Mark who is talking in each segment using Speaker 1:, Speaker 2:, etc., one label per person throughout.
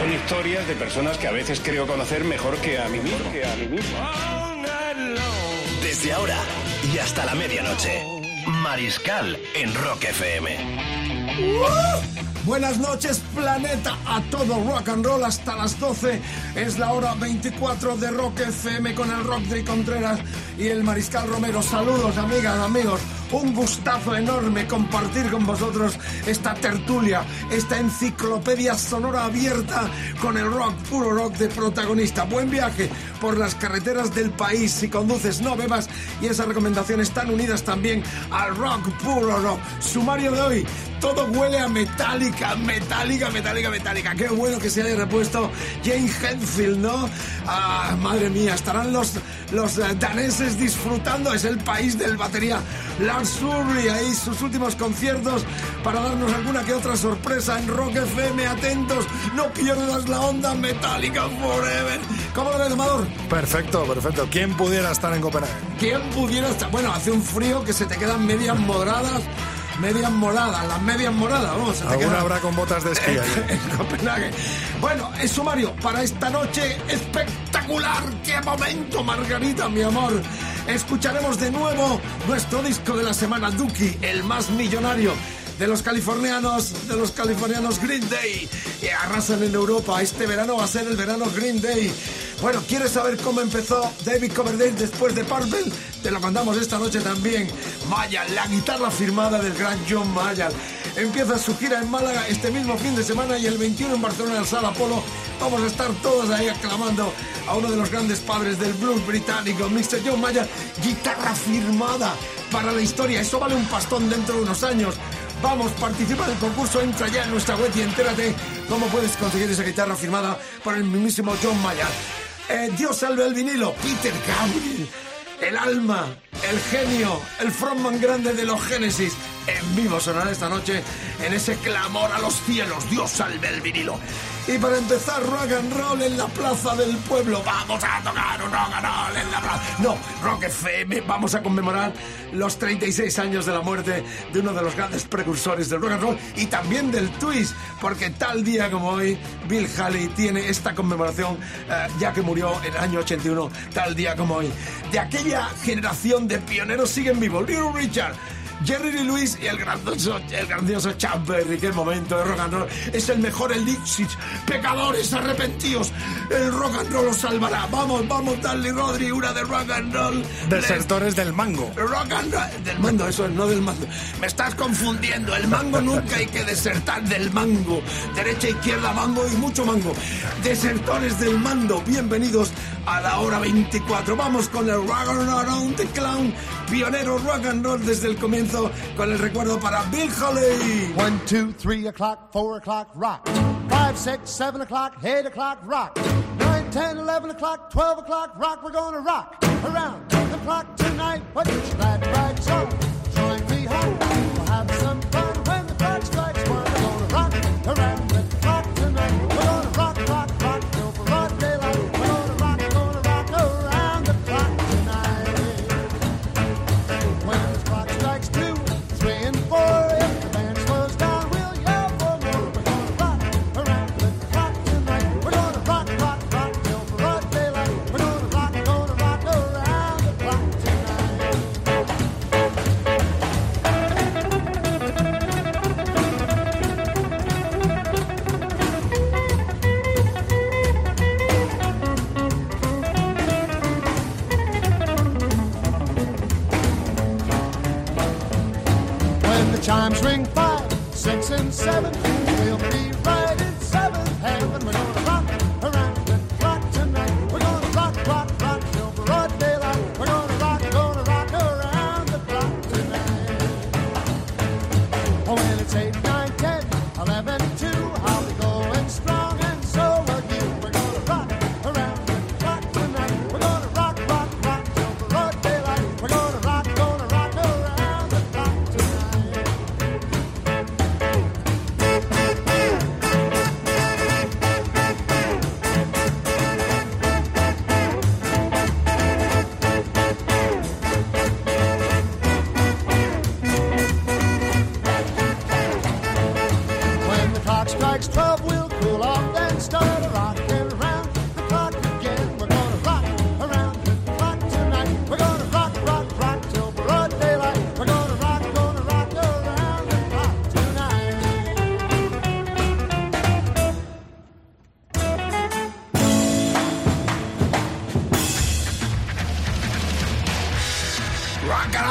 Speaker 1: Son historias de personas que a veces creo conocer mejor que a mí mismo. Que a mí mismo.
Speaker 2: Desde ahora y hasta la medianoche. Mariscal en Rock FM.
Speaker 3: Buenas noches, planeta, a todo rock and roll hasta las 12. Es la hora 24 de Rock FM con el Rock de Contreras y el Mariscal Romero. Saludos, amigas, amigos. Un gustazo enorme compartir con vosotros esta tertulia, esta enciclopedia sonora abierta con el rock, puro rock de protagonista. Buen viaje por las carreteras del país. Si conduces, no bebas. Y esas recomendaciones están unidas también al rock, puro rock. Sumario de hoy. Todo huele a metálica, metálica, metálica, metálica. Qué bueno que se haya repuesto Jane Hetfield, ¿no? Ah, madre mía, estarán los, los eh, disfrutando. Es el país del batería Lars Ulrich. Ahí sus últimos conciertos para darnos alguna que otra sorpresa en Rock FM. Atentos, no pierdas la onda metálica forever. ¿Cómo lo ves, Amador?
Speaker 4: Perfecto, perfecto. ¿Quién pudiera estar en Copenhague?
Speaker 3: ¿Quién pudiera estar? Bueno, hace un frío que se te quedan medias moradas. Medias moradas, las medias moradas, vamos.
Speaker 4: Alguna
Speaker 3: quedan-
Speaker 4: habrá con botas de esquí ahí.
Speaker 3: en Copenhague. Bueno, es sumario para esta noche espectacular. ¡Qué momento, Margarita, mi amor! Escucharemos de nuevo nuestro disco de la semana, Duki, el más millonario. De los californianos, de los californianos Green Day, arrasan en Europa. Este verano va a ser el verano Green Day. Bueno, ¿quieres saber cómo empezó David Coverdale después de Purple? Te lo contamos esta noche también. Maya, la guitarra firmada del gran John Mayall. Empieza su gira en Málaga este mismo fin de semana y el 21 en Barcelona en Sala Polo. Vamos a estar todos ahí aclamando a uno de los grandes padres del blues británico, Mr. John Mayall. Guitarra firmada para la historia. Eso vale un pastón dentro de unos años. Vamos, participa del concurso, entra ya en nuestra web y entérate cómo puedes conseguir esa guitarra firmada por el mismísimo John Mayer. Eh, Dios salve el vinilo, Peter Gabriel, el alma, el genio, el frontman grande de los Génesis. En vivo sonará esta noche en ese clamor a los cielos, Dios salve el vinilo. Y para empezar, rock and roll en la plaza del pueblo. Vamos a tocar un rock and roll en la plaza. No, Rock FM. Vamos a conmemorar los 36 años de la muerte de uno de los grandes precursores del rock and roll y también del twist, porque tal día como hoy, Bill Haley tiene esta conmemoración, eh, ya que murió en el año 81, tal día como hoy. De aquella generación de pioneros siguen vivos. Little Richard. Jerry Lee Lewis y el grandioso, el grandioso Chuck Berry, qué momento de rock and roll. Es el mejor elixir. Pecadores arrepentidos. El rock and roll los salvará. Vamos, vamos, Dale Rodri, una de rock and roll.
Speaker 4: Desertores del mango.
Speaker 3: Rock and roll. Del mando, eso es, no del mando. Me estás confundiendo. El mango nunca hay que desertar del mango. Derecha, izquierda, mango y mucho mango. Desertores del mando, bienvenidos a la hora 24. Vamos con el Rock and Roll Around the Clown. Pionero rock and roll desde el comienzo con el recuerdo para Bill Haley.
Speaker 5: One, two, three o'clock, four o'clock, rock. Five, six, seven o'clock, eight o'clock, rock. Nine, ten, eleven o'clock, twelve o'clock, rock. We're gonna rock around the clock tonight. Put your glad rags on.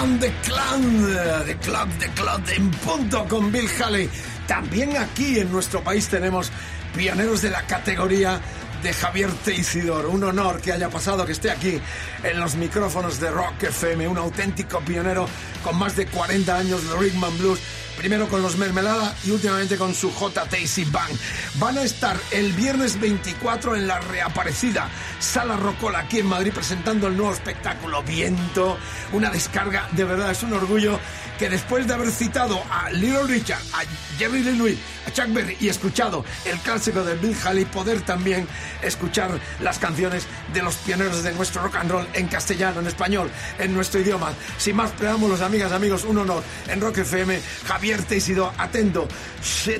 Speaker 5: Around the
Speaker 3: Clan, The Club, The Club en punto con Bill Haley. También aquí en nuestro país tenemos pioneros de la categoría de Javier Teisidor. Un honor que haya pasado, que esté aquí en los micrófonos de Rock FM, un auténtico pionero con más de 40 años de Rickman Blues primero con los Mermelada y últimamente con su J. Tacy Band. Van a estar el viernes 24 en la reaparecida Sala Rocola aquí en Madrid presentando el nuevo espectáculo Viento, una descarga, de verdad es un orgullo que después de haber citado a Little Richard, a Jerry Lee Lewis, a Chuck Berry y escuchado el clásico de Bill Haley, poder también escuchar las canciones de los pioneros de nuestro rock and roll en castellano, en español, en nuestro idioma. Sin más preámbulos, amigas, amigos, un honor en Rock FM, Javier Teixido, atento,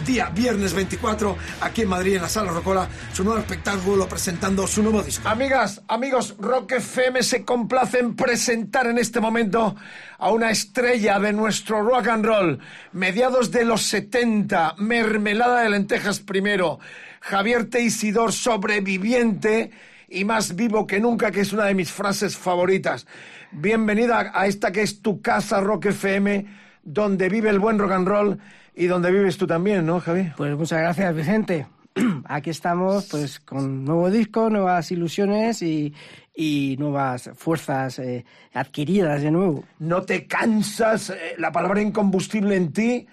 Speaker 3: día viernes 24, aquí en Madrid, en la Sala Rocola, su nuevo espectáculo presentando su nuevo disco. Amigas, amigos, Rock FM se complace en presentar en este momento a una estrella de nuestro rock and roll, mediados de los 70, mermelada de lentejas primero, Javier Teisidor, sobreviviente y más vivo que nunca, que es una de mis frases favoritas. Bienvenida a esta que es tu casa Rock FM, donde vive el buen rock and roll y donde vives tú también, ¿no, Javi?
Speaker 6: Pues muchas gracias, Vicente. Aquí estamos pues con nuevo disco, nuevas ilusiones y, y nuevas fuerzas eh, adquiridas de nuevo.
Speaker 3: No te cansas, eh, la palabra incombustible en ti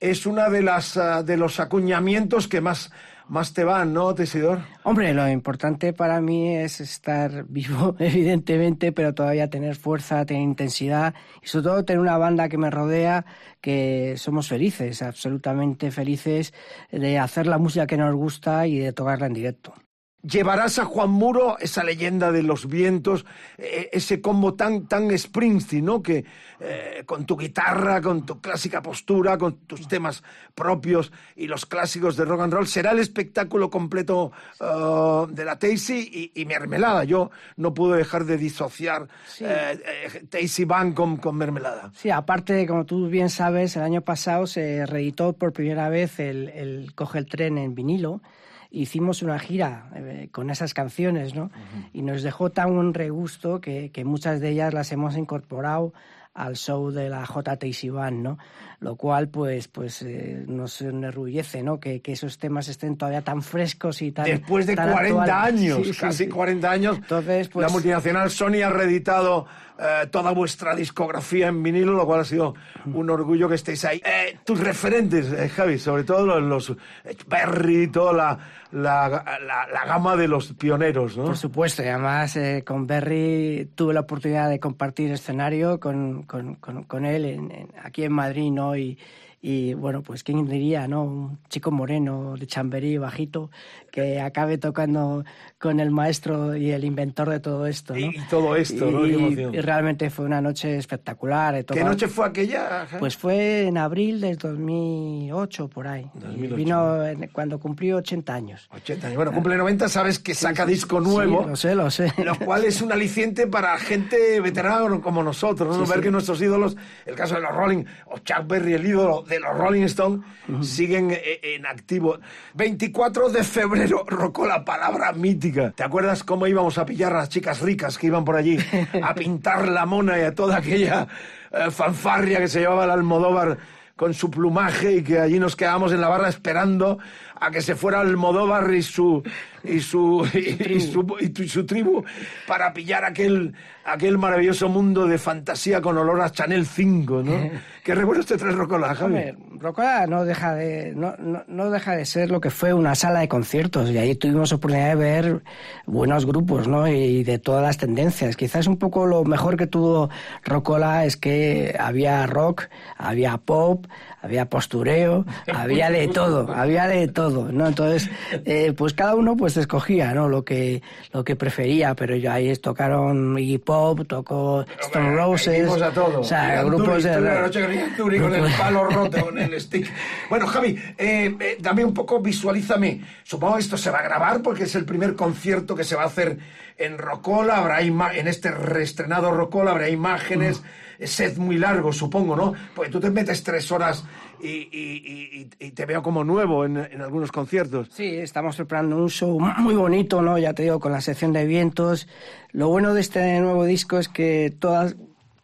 Speaker 3: es una de las uh, de los acuñamientos que más más te van, ¿no, Tesidor?
Speaker 6: Hombre, lo importante para mí es estar vivo, evidentemente, pero todavía tener fuerza, tener intensidad y sobre todo tener una banda que me rodea, que somos felices, absolutamente felices de hacer la música que nos gusta y de tocarla en directo.
Speaker 3: Llevarás a Juan Muro esa leyenda de los vientos, eh, ese combo tan, tan Springsteen, ¿no? Que eh, con tu guitarra, con tu clásica postura, con tus temas propios y los clásicos de rock and roll, será el espectáculo completo uh, de la Tacy y, y, Mermelada. Yo no puedo dejar de disociar sí. eh, Tacy Band con, con, Mermelada.
Speaker 6: Sí, aparte, como tú bien sabes, el año pasado se reeditó por primera vez el, el Coge el Tren en vinilo hicimos una gira eh, con esas canciones, ¿no? Uh -huh. Y nos dejó tan un regusto que, que, muchas de ellas las hemos incorporado al show de la JT Band, ¿no? Lo cual, pues, pues eh, nos enorgullece, ¿no? Que, que, esos temas estén todavía tan frescos y tan.
Speaker 3: Después de
Speaker 6: tan
Speaker 3: 40
Speaker 6: actual.
Speaker 3: años,
Speaker 6: Sí, sí,
Speaker 3: casi
Speaker 6: sí.
Speaker 3: 40 años,
Speaker 6: Entonces, pues,
Speaker 3: la multinacional Sony ha reeditado eh, toda vuestra discografía en vinilo, lo cual ha sido un orgullo que estéis ahí. Eh, tus referentes, eh, Javi, sobre todo los, los Berry, toda la, la, la, gama de los pioneros, ¿no?
Speaker 6: Por supuesto, y además con Berry tuve la oportunidad de compartir escenario con, con, con, él en, aquí en Madrid, ¿no? Y, y bueno, pues quién diría, ¿no? Un chico moreno de Chamberí, bajito, que acabe tocando con el maestro y el inventor de todo esto, ¿no?
Speaker 3: Y, todo esto,
Speaker 6: y,
Speaker 3: ¿no? Qué.
Speaker 6: Y realmente fue una noche espectacular.
Speaker 3: ¿Qué noche fue aquella?
Speaker 6: Pues fue en abril del 2008, por ahí.
Speaker 3: 2008.
Speaker 6: Vino cuando cumplió 80 años.
Speaker 3: 80 años. Bueno, cumple 90, sabes que saca disco nuevo.
Speaker 6: Sí, lo sé, lo sé.
Speaker 3: Lo cual es un aliciente para gente veterana como nosotros, ¿no?
Speaker 6: Sí,
Speaker 3: Ver
Speaker 6: sí.
Speaker 3: que nuestros ídolos, el caso de los Rolling, o Chuck Berry, el ídolo de los Rolling Stones, siguen eh, en activo. 24 de febrero, rocó la palabra mítica. ¿Te acuerdas cómo íbamos a pillar a las chicas ricas que iban por allí a pintar la mona y a toda aquella eh, fanfarria que se llevaba el Almodóvar con su plumaje y que allí nos quedábamos en la barra esperando a que se fuera Almodóvar y su y su y, y su, y su tribu para pillar aquel aquel maravilloso mundo de fantasía con olor a Chanel 5, ¿no? ¿Qué recuerdos te trae Rocola, Javi?
Speaker 6: Hombre, Rocola no deja de no, no, no deja de ser lo que fue una sala de conciertos y ahí tuvimos oportunidad de ver buenos grupos, ¿no? Y de todas las tendencias. Quizás un poco lo mejor que tuvo Rocola es que había rock, había pop, había postureo, había de todo, había de todo, ¿no? Entonces, eh, pues cada uno pues escogía, ¿no? Lo que lo que prefería, pero yo ahí tocaron Iggy Pop, tocó Stone Roses,
Speaker 3: a todos.
Speaker 6: o sea, grupos de
Speaker 3: la noche que con el palo roto, con el stick. Bueno, Javi, eh, eh, dame un poco, visualízame. Supongo que esto se va a grabar porque es el primer concierto que se va a hacer en Rocola. Habrá en este reestrenado Rocola habrá imágenes. Set muy largo, supongo, ¿no? Porque tú te metes tres horas y, y- y- y te veo como nuevo en, en algunos conciertos.
Speaker 6: Sí, estamos preparando un show muy bonito, ¿no? Ya te digo, con la sección de vientos. Lo bueno de este nuevo disco es que todas,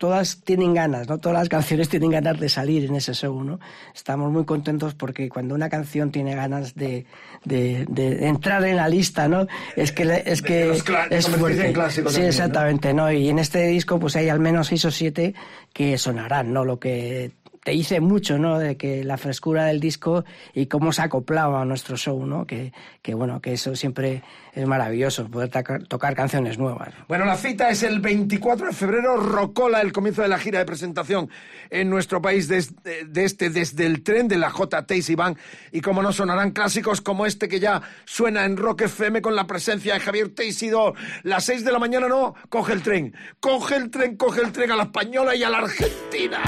Speaker 6: todas tienen ganas, ¿no? Todas las canciones tienen ganas de salir en ese show, ¿no? Estamos muy contentos porque cuando una canción tiene ganas de, de, de entrar en la lista, ¿no? Es que es que es fuerte. Sí,
Speaker 3: también, ¿no?
Speaker 6: exactamente, ¿no? Y en este disco pues hay al menos seis o siete que sonarán, ¿no? Lo que te dice mucho, ¿no? De que la frescura del disco y cómo se acoplaba a nuestro show, ¿no? Que, que bueno, que eso siempre es maravilloso, poder taca- tocar canciones nuevas.
Speaker 3: Bueno, la cita es el 24 de febrero, Rocola, el comienzo de la gira de presentación en nuestro país desde, de este, desde el tren de la J. Tacy Band. Y como no sonarán clásicos como este que ya suena en Rock FM con la presencia de Javier Teixido. Las 6 de la mañana no, coge el tren. Coge el tren, coge el tren a la española y a la argentina.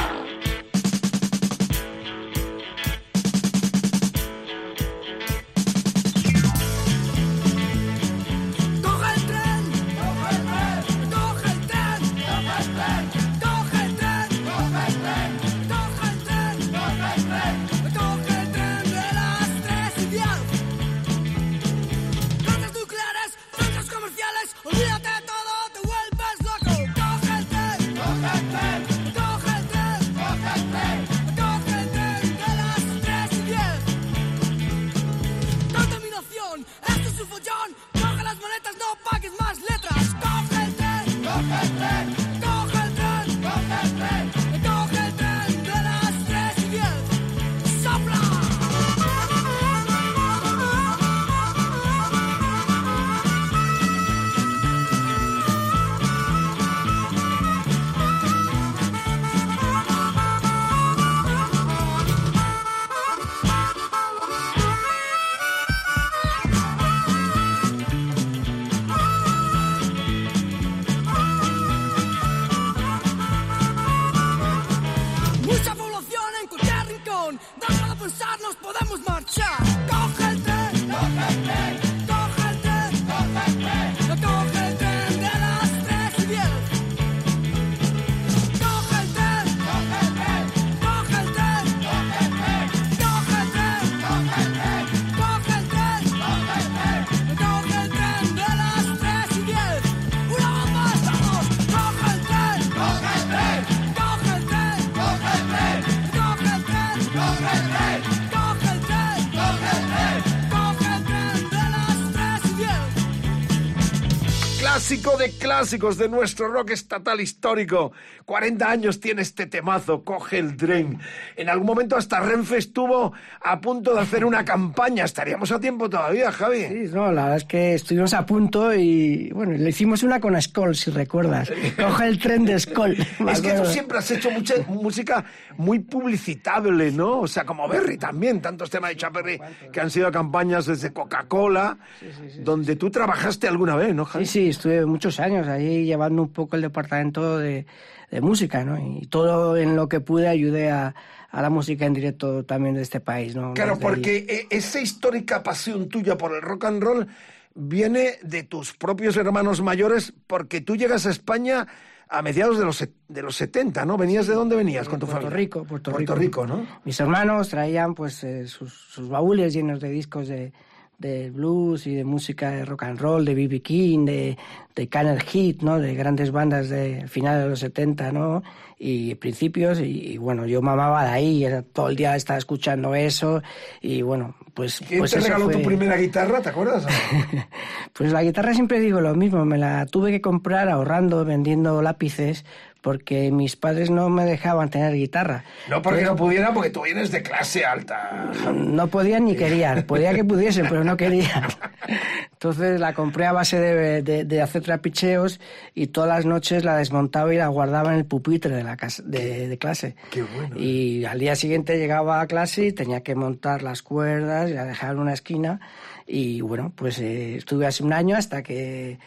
Speaker 3: Clásico de clásicos de nuestro rock estatal histórico. 40 años tiene este temazo, coge el tren. En algún momento hasta Renfe estuvo a punto de hacer una campaña. Estaríamos a tiempo todavía, Javi.
Speaker 6: Sí, no, la verdad es que estuvimos a punto y bueno, le hicimos una con Skoll, si recuerdas. Coge el tren de Skoll.
Speaker 3: Es que tú siempre has hecho mucha música muy publicitable, ¿no? O sea, como Berry también, tantos temas de Chaperry que han sido campañas desde Coca-Cola, donde tú trabajaste alguna vez, ¿no, Javi?
Speaker 6: Sí, sí, estuve muchos años ahí llevando un poco el departamento de, de música, ¿no? Y todo en lo que pude ayudé a, a la música en directo también de este país, ¿no?
Speaker 3: Claro, porque eh, esa histórica pasión tuya por el rock and roll viene de tus propios hermanos mayores, porque tú llegas a España a mediados de los, de los 70, ¿no? ¿Venías de dónde venías con tu
Speaker 6: Puerto
Speaker 3: familia?
Speaker 6: Rico, Puerto,
Speaker 3: Puerto Rico, ¿no?
Speaker 6: Mis hermanos traían pues eh, sus, sus baúles llenos de discos de, de blues y de música de rock and roll, de B.B. King, de, de Canal Hit, ¿no? De grandes bandas de finales de los 70, ¿no? Y principios, y, y, bueno, yo mamaba de ahí, era, todo el día estaba escuchando eso, y bueno, pues...
Speaker 3: ¿Quién
Speaker 6: pues
Speaker 3: te
Speaker 6: eso
Speaker 3: regaló
Speaker 6: fue-
Speaker 3: tu primera guitarra, te acuerdas?
Speaker 6: Pues la guitarra siempre digo lo mismo, me la tuve que comprar ahorrando, vendiendo lápices, porque mis padres no me dejaban tener guitarra.
Speaker 3: No porque
Speaker 6: Entonces,
Speaker 3: no pudiera, porque tú vienes de clase alta.
Speaker 6: no podían ni querían, podía que pudiesen, pero no querían. Entonces la compré a base de, de- de hacer trapicheos y todas las noches la desmontaba y la guardaba en el pupitre de, la casa, de, de clase.
Speaker 3: Qué bueno.
Speaker 6: Y al día siguiente llegaba a clase y tenía que montar las cuerdas y la dejar en una esquina. Y bueno, pues eh, estuve así un año hasta que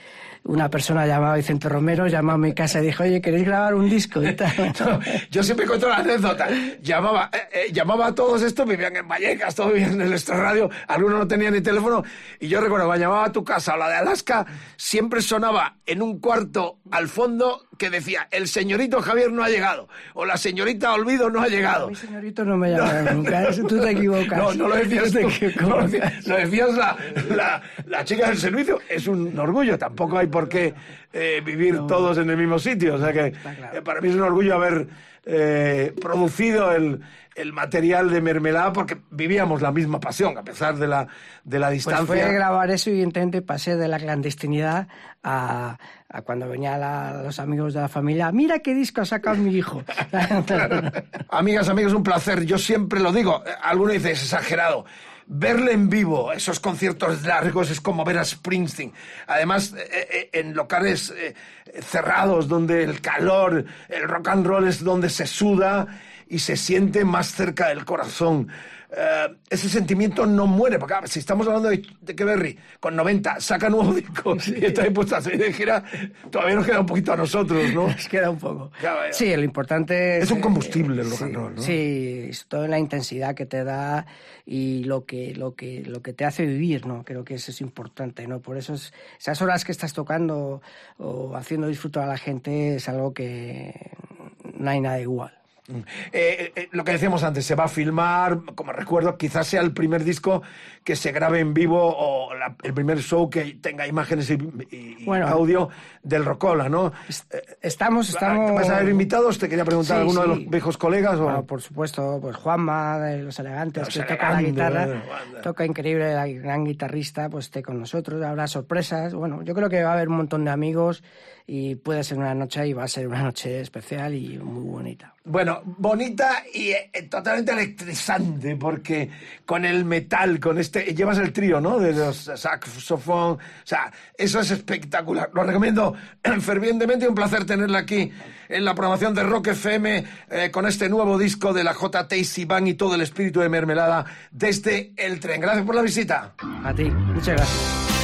Speaker 6: una persona llamada Vicente Romero llamó a mi casa y dijo, oye, ¿queréis grabar un disco? Y tal.
Speaker 3: No, yo siempre cuento la anécdota. Llamaba, eh, eh, llamaba a todos estos, vivían en Vallecas, todos vivían en el extrarradio, algunos no tenían ni teléfono. Y yo recuerdo, llamaba a tu casa o la de Alaska, siempre sonaba en un cuarto al fondo que decía, el señorito Javier no ha llegado, o la señorita Olvido no ha llegado.
Speaker 6: Mi señorito no me llama nunca, eso tú te equivocas.
Speaker 3: No, no lo decías
Speaker 6: Tú
Speaker 3: no lo decías, lo decías la, la, la chica del servicio. Es un orgullo, tampoco hay por qué eh, vivir todos en el mismo sitio. O sea que eh, para mí es un orgullo haber eh, producido el, el material de mermelada porque vivíamos la misma pasión, a pesar de la, de la
Speaker 6: Pues
Speaker 3: distancia.
Speaker 6: fue a grabar eso y evidentemente pasé de la clandestinidad a, a cuando venían los amigos de la familia. Mira qué disco ha sacado mi hijo.
Speaker 3: Amigas, amigos, un placer. Yo siempre lo digo. eh, Alguno dice, es exagerado. Verle en vivo, esos conciertos largos, es como ver a Springsteen. Además, eh, eh, en locales cerrados, donde el calor, el rock and roll es donde se suda y se siente más cerca del corazón. Eh, ese sentimiento no muere, porque ah, si estamos hablando de, de que Berry con 90 saca nuevo disco y está dispuesto a salir de gira, todavía nos queda un poquito a nosotros, ¿no?
Speaker 6: Nos queda un poco.
Speaker 3: Claro, eh,
Speaker 6: Sí, lo importante es...
Speaker 3: Es un
Speaker 6: eh,
Speaker 3: combustible el rock
Speaker 6: sí,
Speaker 3: and roll, ¿no?
Speaker 6: Sí, es todo en la intensidad que te da y lo que, lo que, lo que te hace vivir, ¿no? Creo que eso es importante, ¿no? Por eso es- esas horas que estás tocando o haciendo disfrutar a la gente es algo que no hay nada igual.
Speaker 3: Eh, eh, lo que decíamos antes, se va a filmar, como recuerdo, quizás sea el primer disco que se grabe en vivo o la- el primer show que tenga imágenes y, y-
Speaker 6: Bueno.
Speaker 3: audio del Rocola, ¿no?
Speaker 6: Estamos, estamos...
Speaker 3: ¿Vas a haber invitados? Te quería preguntar,
Speaker 6: Sí,
Speaker 3: ¿alguno de
Speaker 6: sí.
Speaker 3: los viejos colegas? o-
Speaker 6: Bueno, por supuesto, pues Juanma de Los Elegantes,
Speaker 3: Los
Speaker 6: que toca la guitarra,
Speaker 3: bueno,
Speaker 6: toca increíble, la gran guitarrista, pues esté con nosotros, habrá sorpresas. Bueno, yo creo que va a haber un montón de amigos y puede ser una noche y va a ser una noche especial y muy bonita.
Speaker 3: Bueno, bonita y eh, totalmente electrizante, porque con el metal, con este. Llevas el trío, ¿no? De los saxofón. O sea, eso es espectacular. Lo recomiendo fervientemente. Un placer tenerla aquí en la programación de Rock FM eh, con este nuevo disco de la JTC Band y todo el espíritu de mermelada desde el tren. Gracias por la visita.
Speaker 6: A ti, muchas gracias.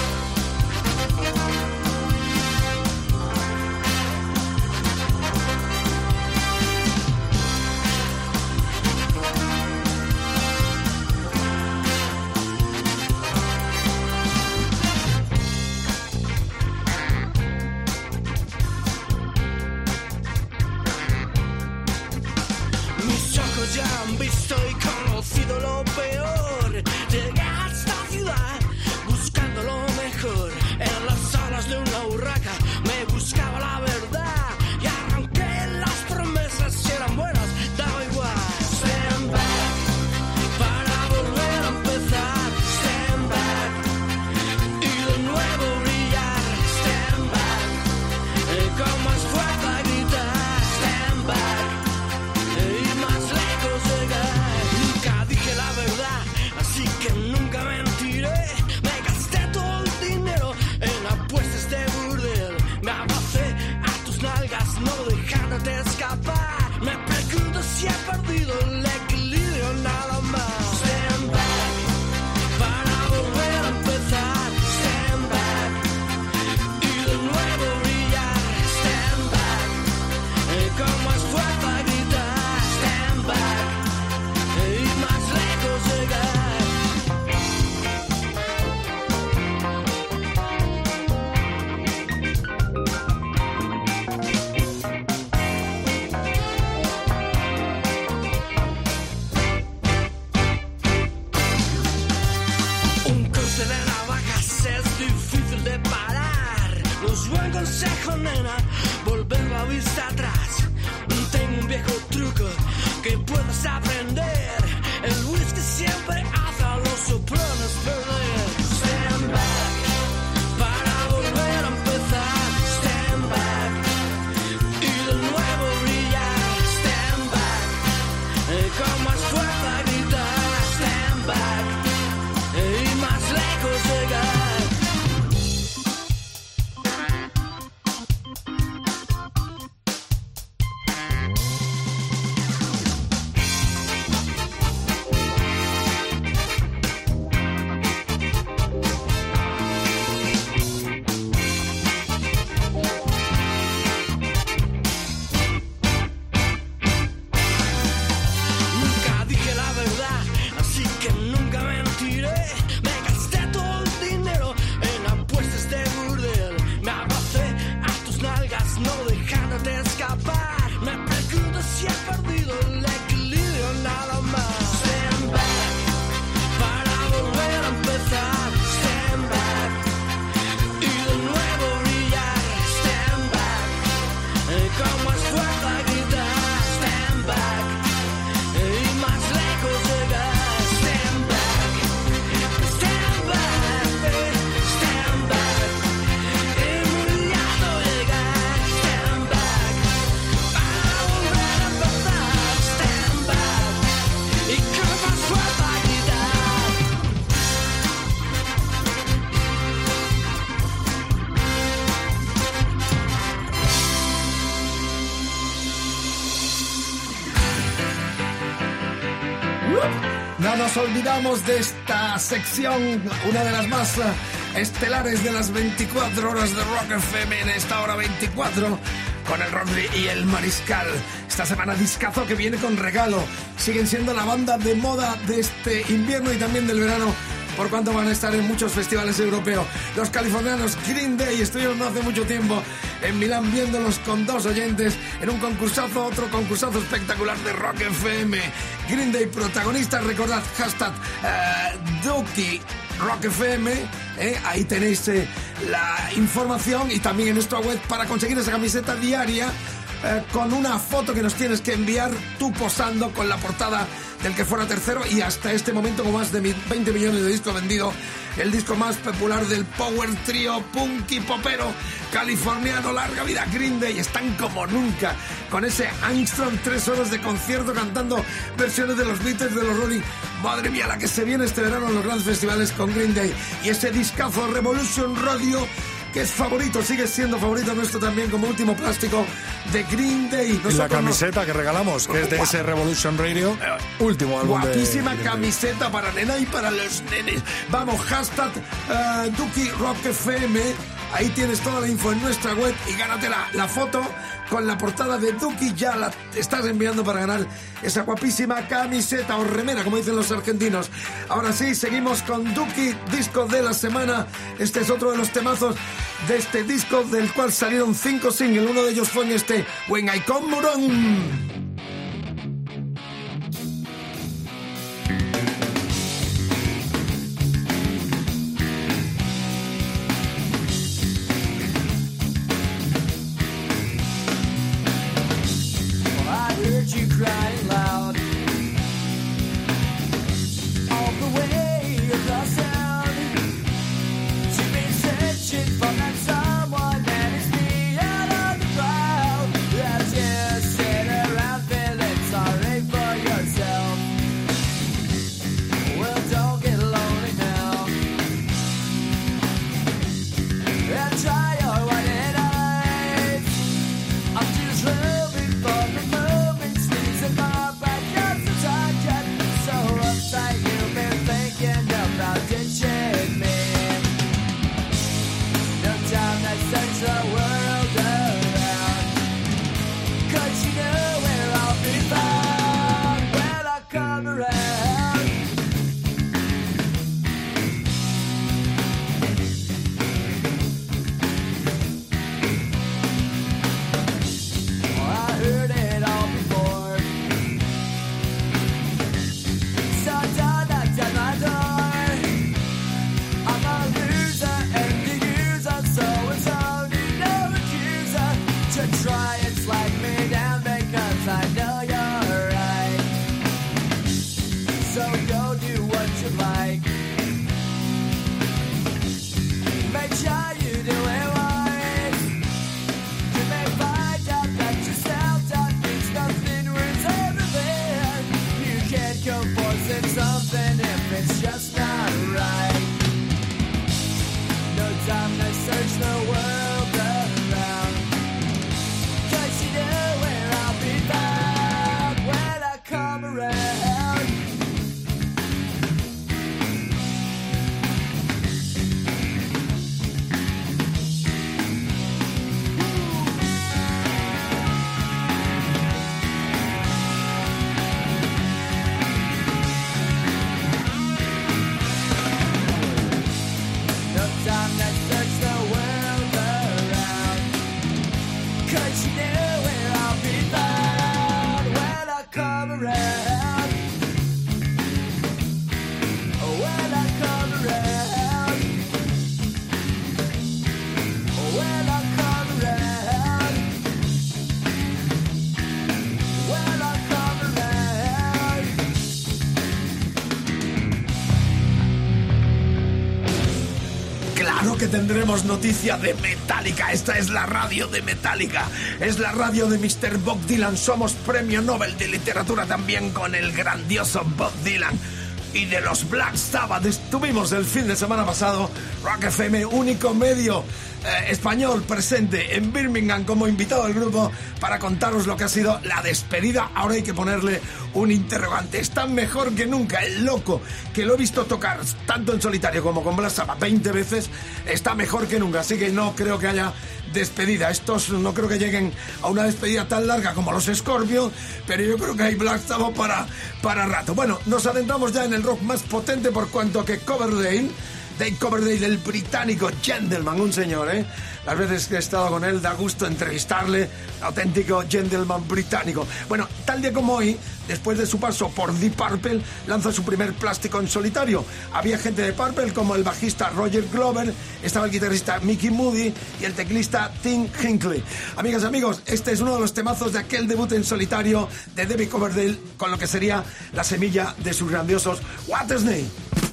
Speaker 7: Consejo, nena, volver la vista atrás.
Speaker 3: No nos olvidamos de esta sección, una de las más eh, estelares de las 24 horas de Rock FM en esta hora 24 con el Rodri y el Mariscal. Esta semana discazo que viene con regalo. Siguen siendo la banda de moda de este invierno y también del verano por cuanto van a estar en muchos festivales europeos. Los californianos Green Day estuvieron no hace mucho tiempo en Milán viéndolos con dos oyentes en un concursazo, otro concursazo espectacular de Rock FM. Green Day protagonistas, recordad hashtag Dookie Rock FM, eh, ahí tenéis eh, la información y también en nuestra web para conseguir esa camiseta diaria eh, con una foto que nos tienes que enviar tú posando con la portada del que fuera tercero y hasta este momento con más de mi- 20 millones de discos vendidos, el disco más popular del power trio punky popero californiano larga vida Green Day están como nunca con ese Armstrong tres horas de concierto cantando versiones de los Beatles de los Rolling. Madre mía la que se viene este verano en los grandes festivales con Green Day. Y ese discazo Revolution Radio que es favorito, sigue siendo favorito nuestro también como último plástico de Green Day.
Speaker 4: Y la
Speaker 3: Nosotros nos-
Speaker 4: camiseta que regalamos, que es de ese Revolution Radio, último álbum
Speaker 3: Guapísima
Speaker 4: de-
Speaker 3: camiseta para nena y para los nenes. Vamos, hashtag Duki Rock FM. Ahí tienes toda la info en nuestra web y gánate la, foto con la portada de Duki. Ya la estás enviando para ganar esa guapísima camiseta o remera, como dicen los argentinos. Ahora sí, seguimos con Duki, disco de la semana. Este es otro de los temazos de este disco del cual salieron cinco singles. Uno de ellos fue este When I Come Murón. Tendremos noticia de Metallica. Esta es la radio de Metallica. Es la radio de Mr. Bob Dylan. Somos premio Nobel de literatura también con el grandioso Bob Dylan. y de los Black Sabbath. Estuvimos el fin de semana pasado, Rock FM, único medio eh, español presente en Birmingham como invitado al grupo para contaros lo que ha sido la despedida. Ahora hay que ponerle un interrogante. Está mejor que nunca. El loco, que lo he visto tocar tanto en solitario como con Sabbath 20 veces, está mejor que nunca. Así que no creo que haya despedida. Estos no creo que lleguen a una despedida tan larga como los Scorpio, pero yo creo que hay Black Sabbath para, para rato. Bueno, nos adentramos ya en el rock más potente por cuanto que Coverdale Dave Coverdale, el británico gentleman, un señor, ¿eh? Las veces que he estado con él da gusto entrevistarle, auténtico gentleman británico. Bueno, tal día como hoy, después de su paso por Deep Purple, lanza su primer plástico en solitario. Había gente de Purple como el bajista Roger Glover, estaba el guitarrista Mickey Moody y el teclista Tim Hinckley. Amigas y amigos, este es uno de los temazos de aquel debut en solitario de David Coverdale con lo que sería la semilla de sus grandiosos What Name.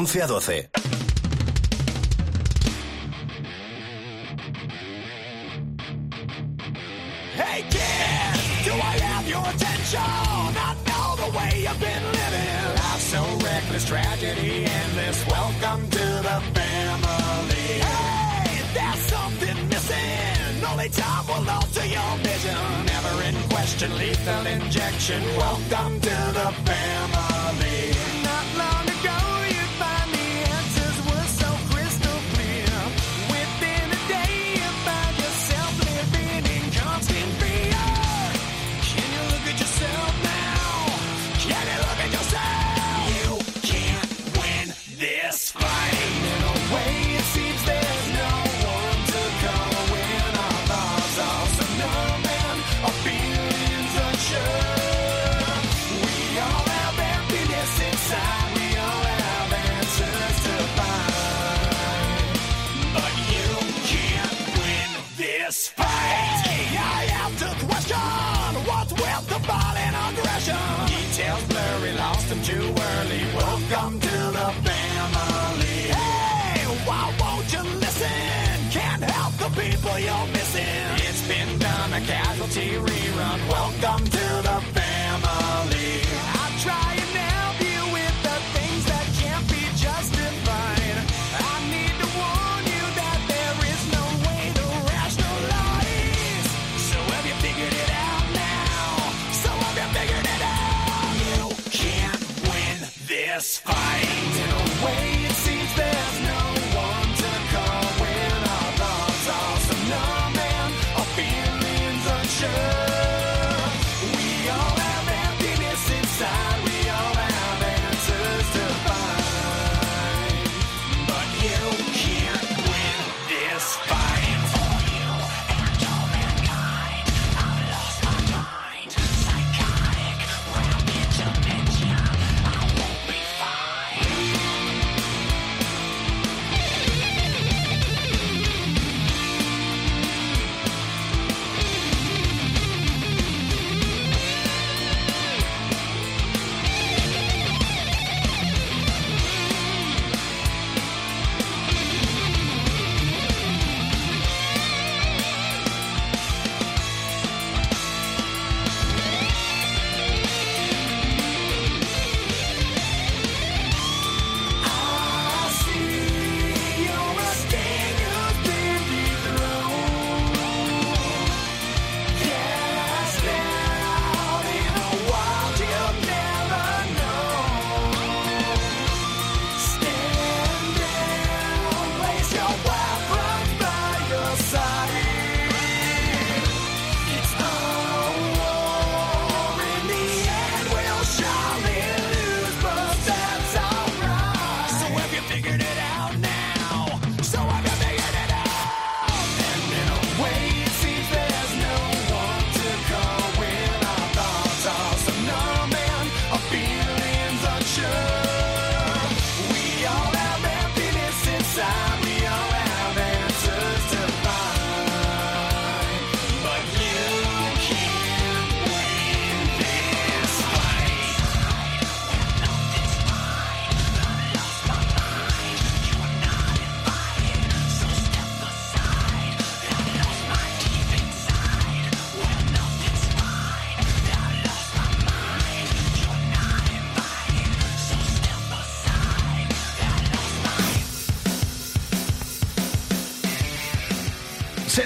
Speaker 2: 11 a 12.
Speaker 7: Hey kid, do I have your attention? I know the way you've been living. Life so reckless, tragedy endless. Welcome to the family. Hey, there's something missing. Only time will alter your vision. Never in question, lethal injection. Welcome to the family.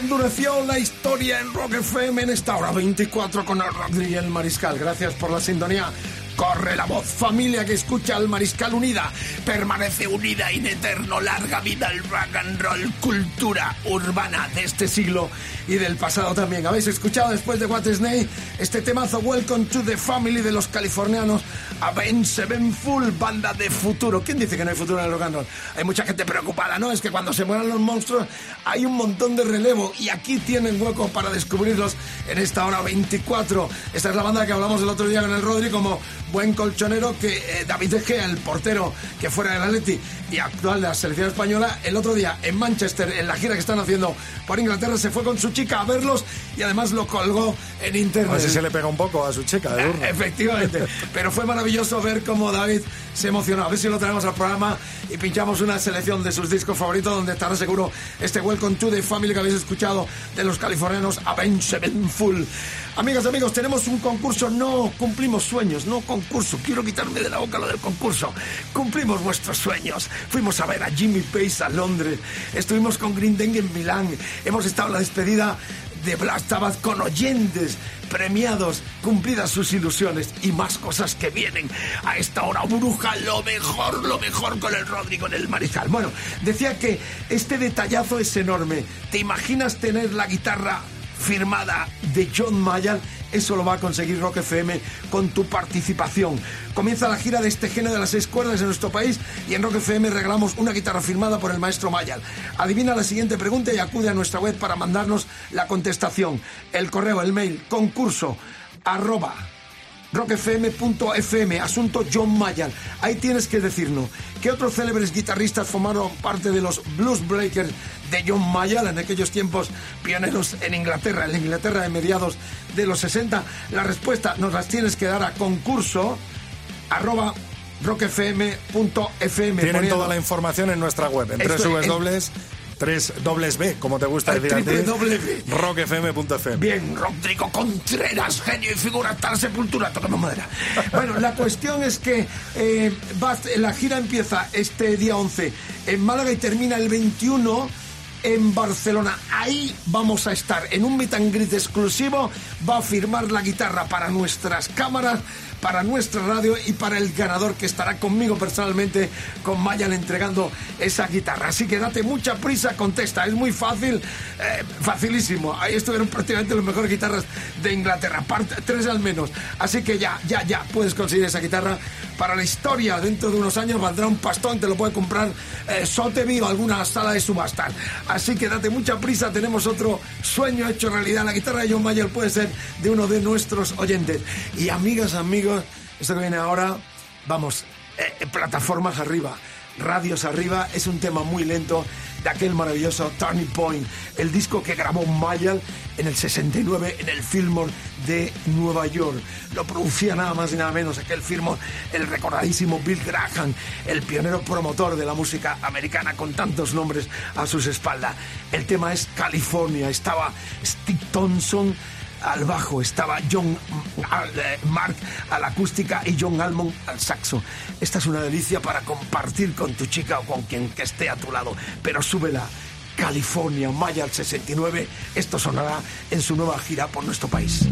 Speaker 3: Endureció la historia en Rock FM en esta hora 24 con el el Mariscal. Gracias por la sintonía. Corre la voz, familia que escucha al Mariscal Unida. Permanece unida in eterno. Larga vida al rock and roll. Cultura urbana de este siglo y del pasado también. Habéis escuchado después de What Snake este temazo Welcome to the Family de los californianos Avenged Sevenfold, banda de futuro. ¿Quién dice que no hay futuro en el rock and roll? Hay mucha gente preocupada, ¿no? Es que cuando se mueran los monstruos hay un montón de relevo y aquí tienen hueco para descubrirlos en esta hora 24. Esta es la banda que hablamos el otro día con el Rodri como buen colchonero que eh, David De Gea, el portero que fuera del Atleti y actual de la selección española, el otro día en Manchester, en la gira que están haciendo por Inglaterra, se fue con su chica a verlos y además lo colgó en internet.
Speaker 4: A ver si se le pega un poco a su chica de urna.
Speaker 3: Efectivamente. Pero fue maravilloso ver cómo David se emocionó. A ver si lo traemos al programa y pinchamos una selección de sus discos favoritos donde estará seguro este Welcome to the Family que habéis escuchado de los californianos Avenged Sevenfold. Amigas, amigos, tenemos un concurso. No cumplimos sueños, no concurso. Quiero quitarme de la boca lo del concurso. Cumplimos vuestros sueños. Fuimos a ver a Jimmy Page a Londres. Estuvimos con Green Day en Milán. Hemos estado en la despedida de Blast Sabbath con oyentes premiados, cumplidas sus ilusiones y más cosas que vienen a esta hora. Bruja, lo mejor, lo mejor con el Rodri, con el Mariscal. Bueno, decía que este detallazo es enorme. ¿Te imaginas tener la guitarra firmada de John Mayall? Eso lo va a conseguir Rock FM con tu participación. Comienza la gira de este género de las seis cuerdas en nuestro país y en Rock FM regalamos una guitarra firmada por el maestro Mayall. Adivina la siguiente pregunta y acude a nuestra web para mandarnos la contestación. El correo, el mail, concurso, arroba rockfm.fm, asunto John Mayan. Ahí tienes que decirnos qué otros célebres guitarristas formaron parte de los Blues Breakers de John Mayall en aquellos tiempos pioneros en Inglaterra, en la Inglaterra de mediados de los 60. La respuesta nos las tienes que dar a concurso arroba rockfm.fm.
Speaker 4: Tienen
Speaker 3: poniendo...
Speaker 4: toda la información en nuestra web, en
Speaker 3: www.
Speaker 4: 3 dobles B, como te gusta decir a ti. Rockfm.fm.
Speaker 3: Bien, Rodrigo Contreras, genio y figura, tal sepultura, tocamos madera. Bueno, la cuestión es que eh, la gira empieza este día 11 en Málaga y termina el 21 en Barcelona. Ahí vamos a estar en un meet and greet exclusivo. Va a firmar la guitarra para nuestras cámaras para nuestra radio y para el ganador que estará conmigo personalmente con Mayan entregando esa guitarra. Así que date mucha prisa, contesta. Es muy fácil, eh, facilísimo. Ahí estuvieron prácticamente las mejores guitarras de Inglaterra, parte, tres al menos. Así que ya, ya, ya puedes conseguir esa guitarra para la historia. Dentro de unos años valdrá un pastón, te lo puede comprar eh, Sotheby o alguna sala de subastas. Así que date mucha prisa, tenemos otro sueño hecho realidad. La guitarra de John Mayer puede ser de uno de nuestros oyentes. Y amigas, amigos, esto que viene ahora, vamos, eh, plataformas arriba. Radios Arriba es un tema muy lento de aquel maravilloso Turning Point, el disco que grabó Mayall en el 69 en el Fillmore de Nueva York. Lo producía nada más y nada menos aquel Fillmore, el recordadísimo Bill Graham, el pionero promotor de la música americana con tantos nombres a sus espaldas. El tema es California, estaba Steve Thompson al bajo estaba John eh, Mark a la acústica y John Almond al saxo. Esta es una delicia para compartir con tu chica o con quien que esté a tu lado, pero súbela. California, Maya al 69, esto sonará en su nueva gira por nuestro país.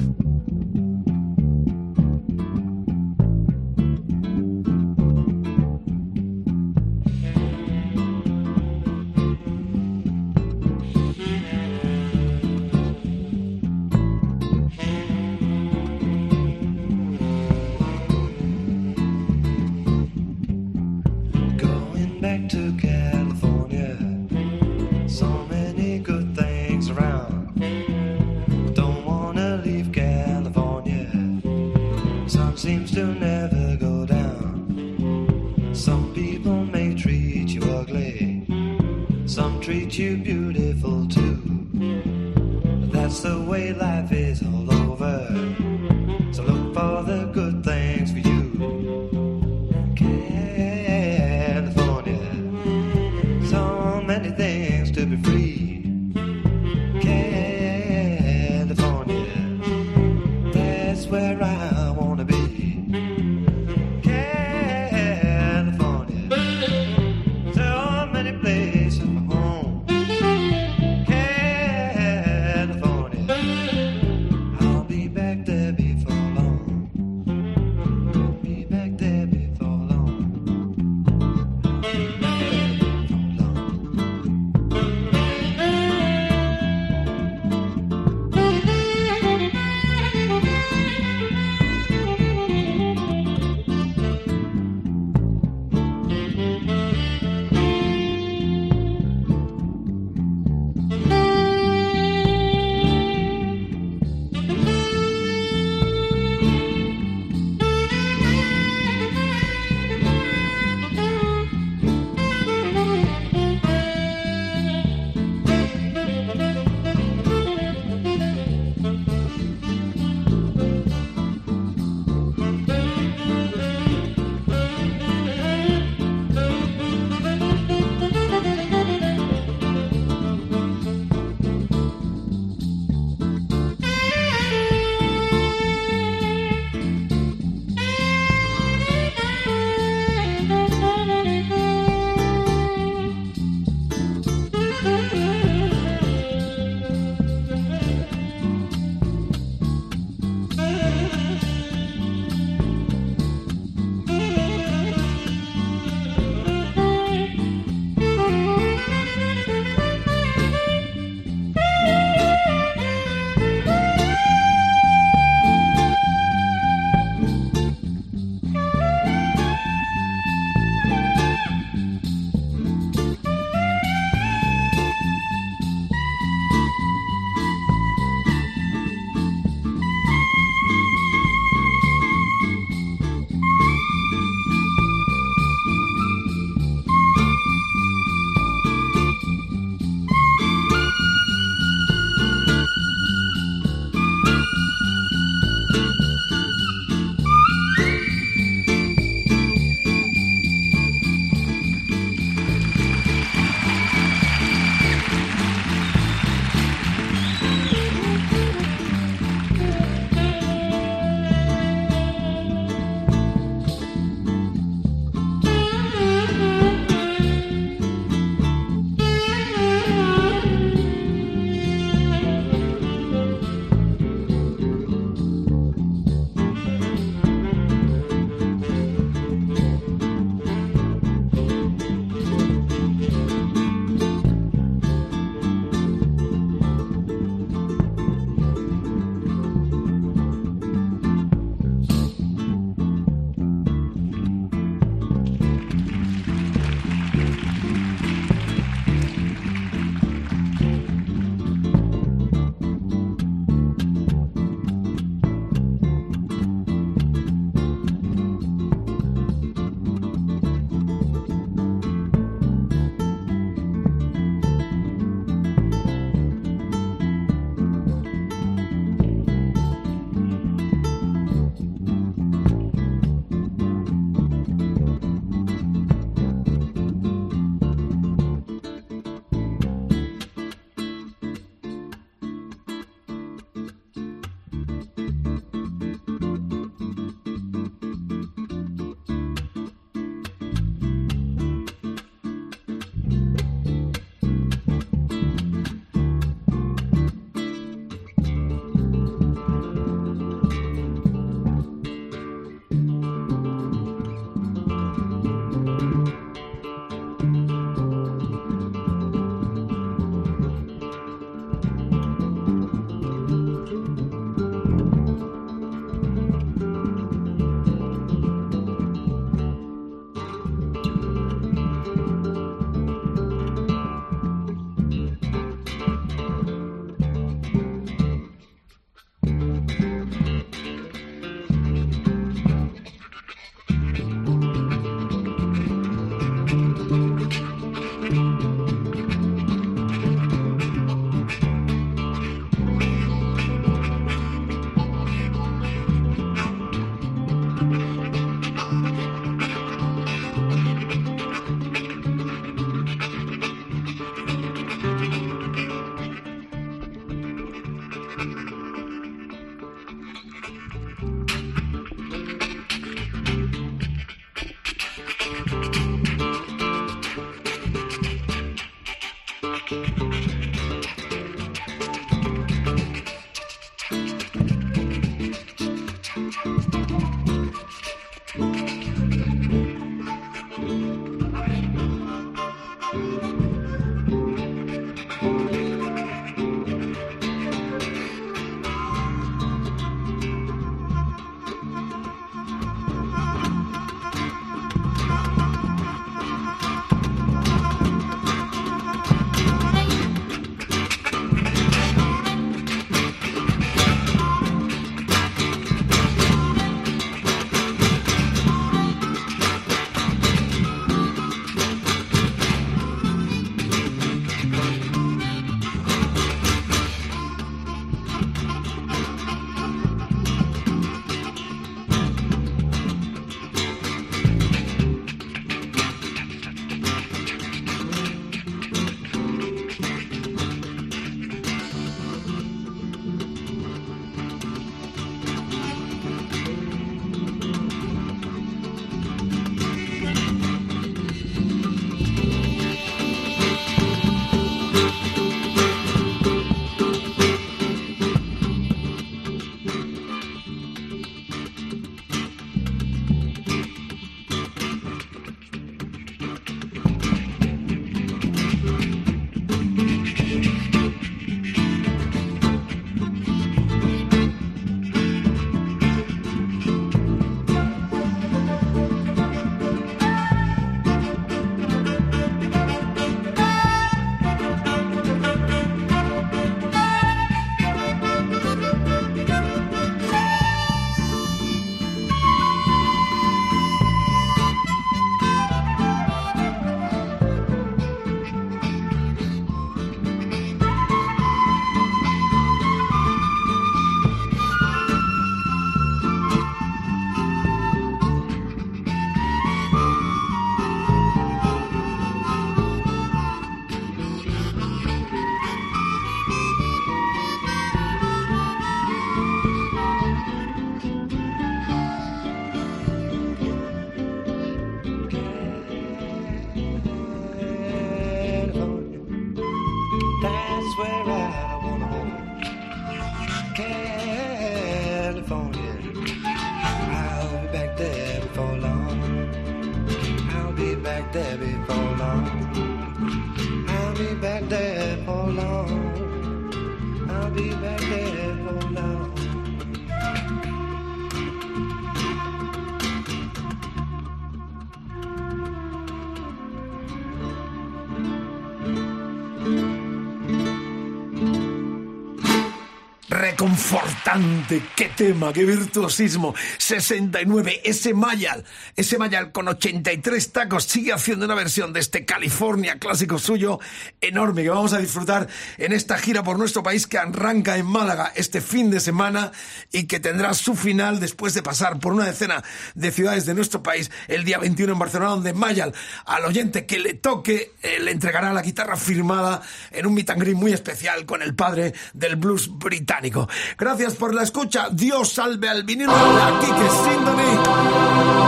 Speaker 8: on
Speaker 3: Reconfortante, qué tema, qué virtuosismo. 69, ese Mayal, ese Mayal con 83 tacos sigue haciendo una versión de este California clásico suyo enorme que vamos a disfrutar en esta gira por nuestro país que arranca en Málaga este fin de semana y que tendrá su final después de pasar por una decena de ciudades de nuestro país el día 21 en Barcelona donde Mayal al oyente que le toque eh, le entregará la guitarra firmada en un meet and greet muy especial con el padre del blues británico. Gracias por la escucha. Dios salve al vinilo aquí que Sindoni.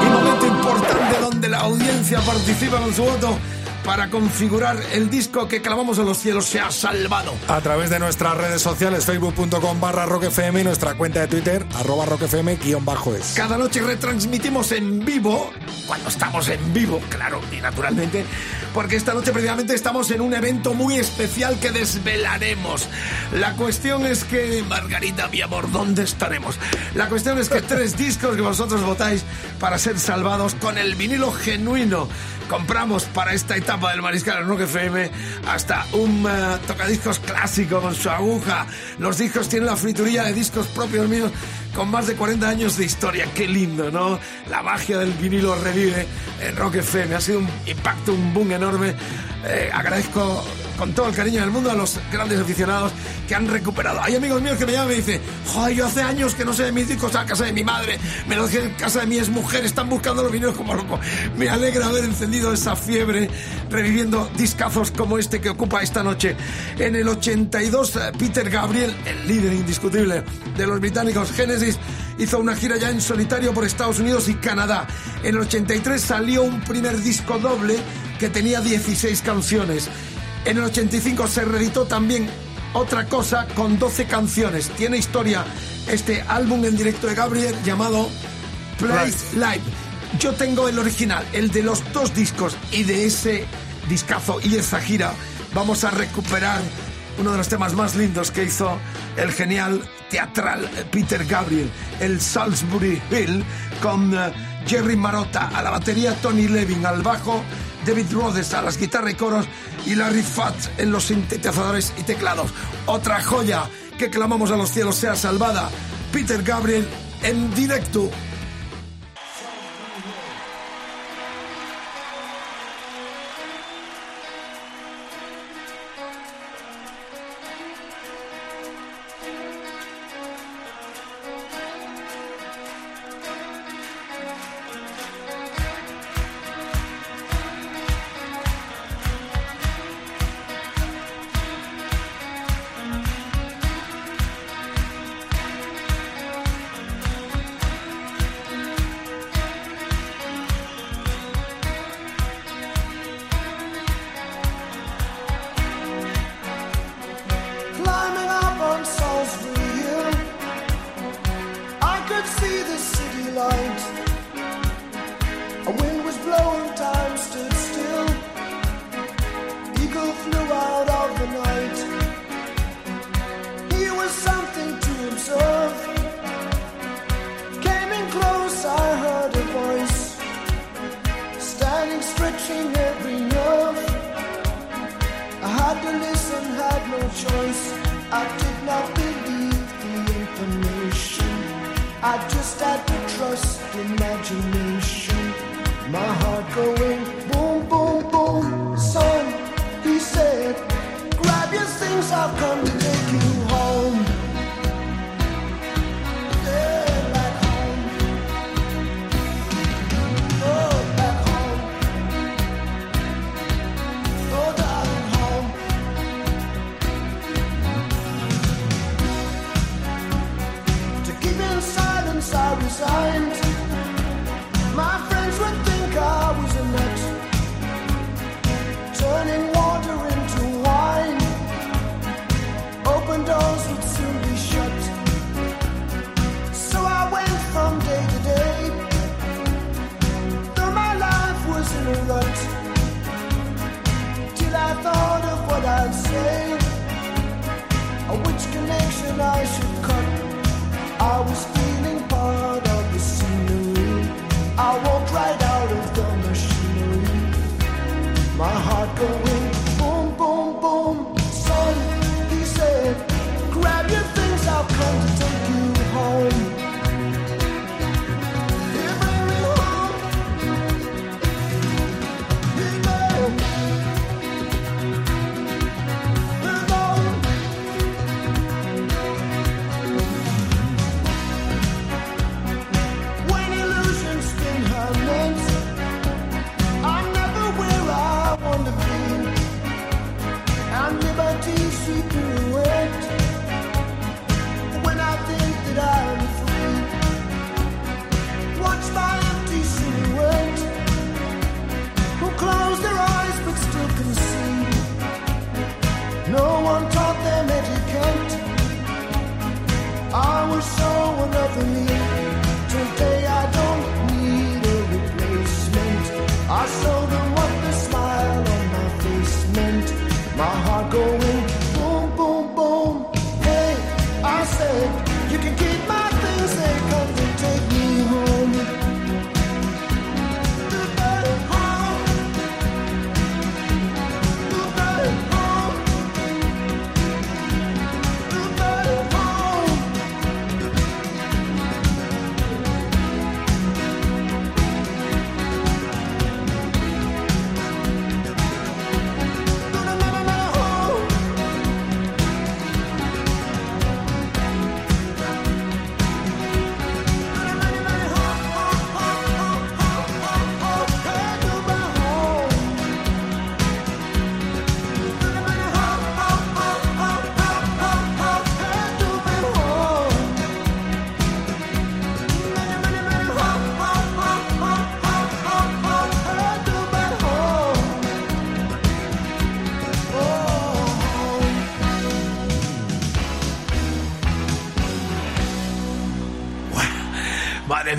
Speaker 3: Y momento importante donde la audiencia participa con su voto para configurar el disco que clamamos en los cielos se ha salvado.
Speaker 4: A través de nuestras redes sociales, facebook.com barra rockfm y nuestra cuenta de Twitter, arroba rockfm guion bajo es.
Speaker 3: Cada noche retransmitimos en vivo, cuando estamos en vivo, claro, y naturalmente, porque esta noche precisamente estamos en un evento muy especial que desvelaremos. La cuestión es que, Margarita, mi amor, ¿dónde estaremos? La cuestión es que tres discos que vosotros votáis para ser salvados con el vinilo genuino. Compramos para esta etapa del Mariscal en Rock FM hasta un eh, tocadiscos clásico con su aguja. Los discos tienen la frituría de discos propios míos con más de 40 años de historia. Qué lindo, ¿no? La magia del vinilo revive en Rock FM. Ha sido un impacto, un boom enorme. Eh, agradezco con todo el cariño del mundo a los grandes aficionados que han recuperado. Hay amigos míos que me llaman y me dicen, joder, yo hace años que no sé de mis discos a casa de mi madre, me los dejé en casa de mi mujer, están buscando los vinilos como loco. Me alegra haber encendido esa fiebre reviviendo discazos como este que ocupa esta noche. En el 82, eh, Peter Gabriel, el líder indiscutible de los británicos Genesis, hizo una gira ya en solitario por Estados Unidos y Canadá. En el 83 salió un primer disco doble que tenía 16 canciones. En el 85 se reeditó también otra cosa con 12 canciones. Tiene historia este álbum en directo de Gabriel llamado Place Live. Yo tengo el original, el de los dos discos y de ese discazo y esa gira vamos a recuperar uno de los temas más lindos que hizo el genial teatral Peter Gabriel, el Salisbury Hill, con eh, Jerry Marotta a la batería, Tony Levin al bajo, David Rhodes a las guitarras y coros y Larry Fat en los sintetizadores y teclados. Otra joya que clamamos a los cielos sea salvada. Peter Gabriel en directo.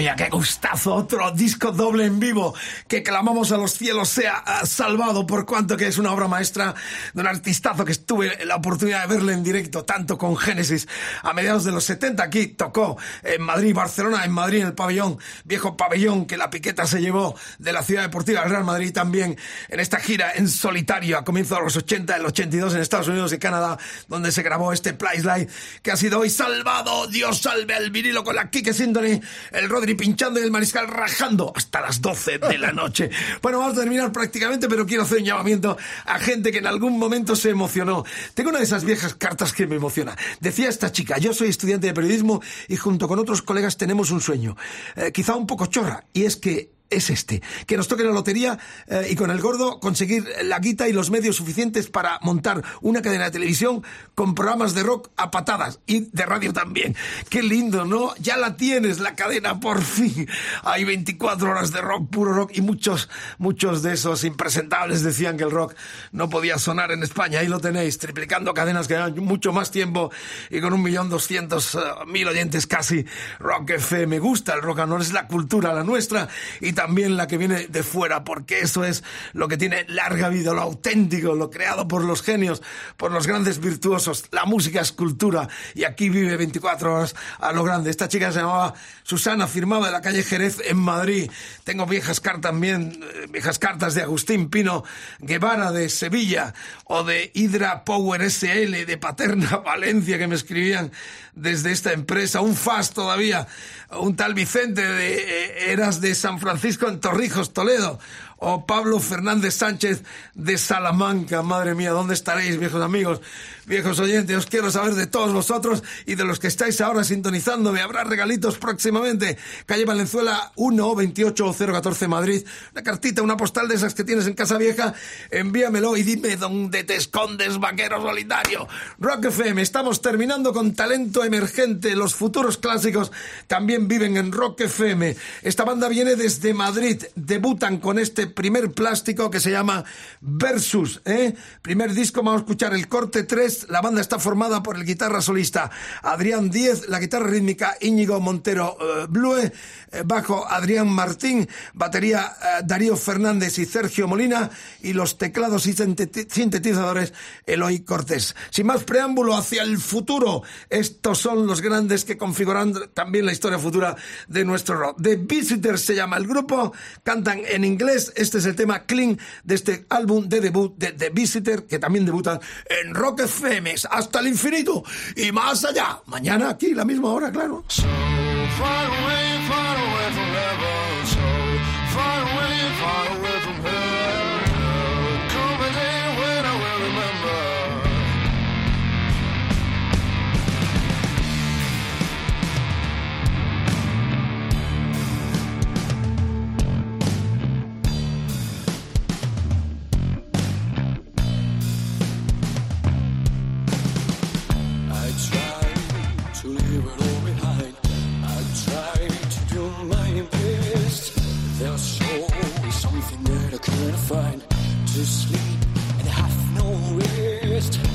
Speaker 3: Mía, qué gustazo. Otro disco doble en vivo que clamamos a los cielos sea ah, salvado por cuanto que es una obra maestra de un artistazo que estuve la oportunidad de verle en directo, tanto con Génesis a mediados de los 70. Aquí tocó en Madrid, Barcelona, en Madrid, en el pabellón, viejo pabellón que la piqueta se llevó de la ciudad deportiva del Real Madrid también en esta gira en solitario a comienzos de los 80, el 82 en Estados Unidos y Canadá, donde se grabó este Place Live que ha sido hoy salvado. Dios salve al vinilo con la Kike Symphony, el Rodri pinchando y el Mariscal rajando hasta las 12 de la noche. Bueno, vamos a terminar prácticamente, pero quiero hacer un llamamiento a gente que en algún momento se emocionó. Tengo una de esas viejas cartas que me emociona. Decía esta chica, yo soy estudiante de periodismo y junto con otros colegas tenemos un sueño, eh, quizá un poco chorra, y es que es este, que nos toque la lotería eh, y con el gordo conseguir la guita y los medios suficientes para montar una cadena de televisión con programas de rock a patadas y de radio también. Qué lindo, ¿no? Ya la tienes, la cadena, por fin. Hay 24 horas de rock, puro rock y muchos, muchos de esos impresentables decían que el rock no podía sonar en España. Ahí lo tenéis, triplicando cadenas que llevan mucho más tiempo y con un millón doscientos eh, mil oyentes casi. Rock FM, me gusta el rock roll, es la cultura, la nuestra y también la que viene de fuera, porque eso es lo que tiene larga vida, lo auténtico, lo creado por los genios, por los grandes virtuosos. La música es cultura y aquí vive 24 horas a lo grande. Esta chica se llamaba Susana, firmaba de la calle Jerez en Madrid. Tengo viejas cartas también, eh, viejas cartas de Agustín Pino Guevara de Sevilla o de Hydra Power SL de Paterna Valencia que me escribían desde esta empresa. Un FAS todavía, un tal Vicente de eh, Eras de San Francisco en Torrijos, Toledo, o Pablo Fernández Sánchez de Salamanca. Madre mía, ¿dónde estaréis, viejos amigos, viejos oyentes? Os quiero saber de todos vosotros y de los que estáis ahora sintonizándome. Habrá regalitos próximamente. Calle Valenzuela 1 28 014 Madrid. Una cartita, una postal de esas que tienes en casa vieja. Envíamelo y dime dónde te escondes, vaquero solitario. Rock FM, estamos terminando con talento emergente. Los futuros clásicos también viven en Rock FM. Esta banda viene desde Madrid. Debutan con este primer plástico que se llama Versus. ¿eh? Primer disco, vamos a escuchar el corte 3. La banda está formada por el guitarra solista Adrián Díez, la guitarra rítmica Íñigo Montero eh, Blue, eh, bajo Adrián Martín, batería eh, Darío Fernández y Sergio Molina y los teclados y sinteti- sintetizadores Eloy Cortés. Sin más preámbulo hacia el futuro, estos son los grandes que configuran también la historia futura de nuestro rock. The Visitors se llama el grupo, cantan en inglés, este es el tema Clean de este álbum de debut de The Visitor, que también debutan en Rock FM, hasta el infinito y más allá. Mañana aquí, la misma hora, claro.
Speaker 7: Far away,
Speaker 9: To sleep and have no rest.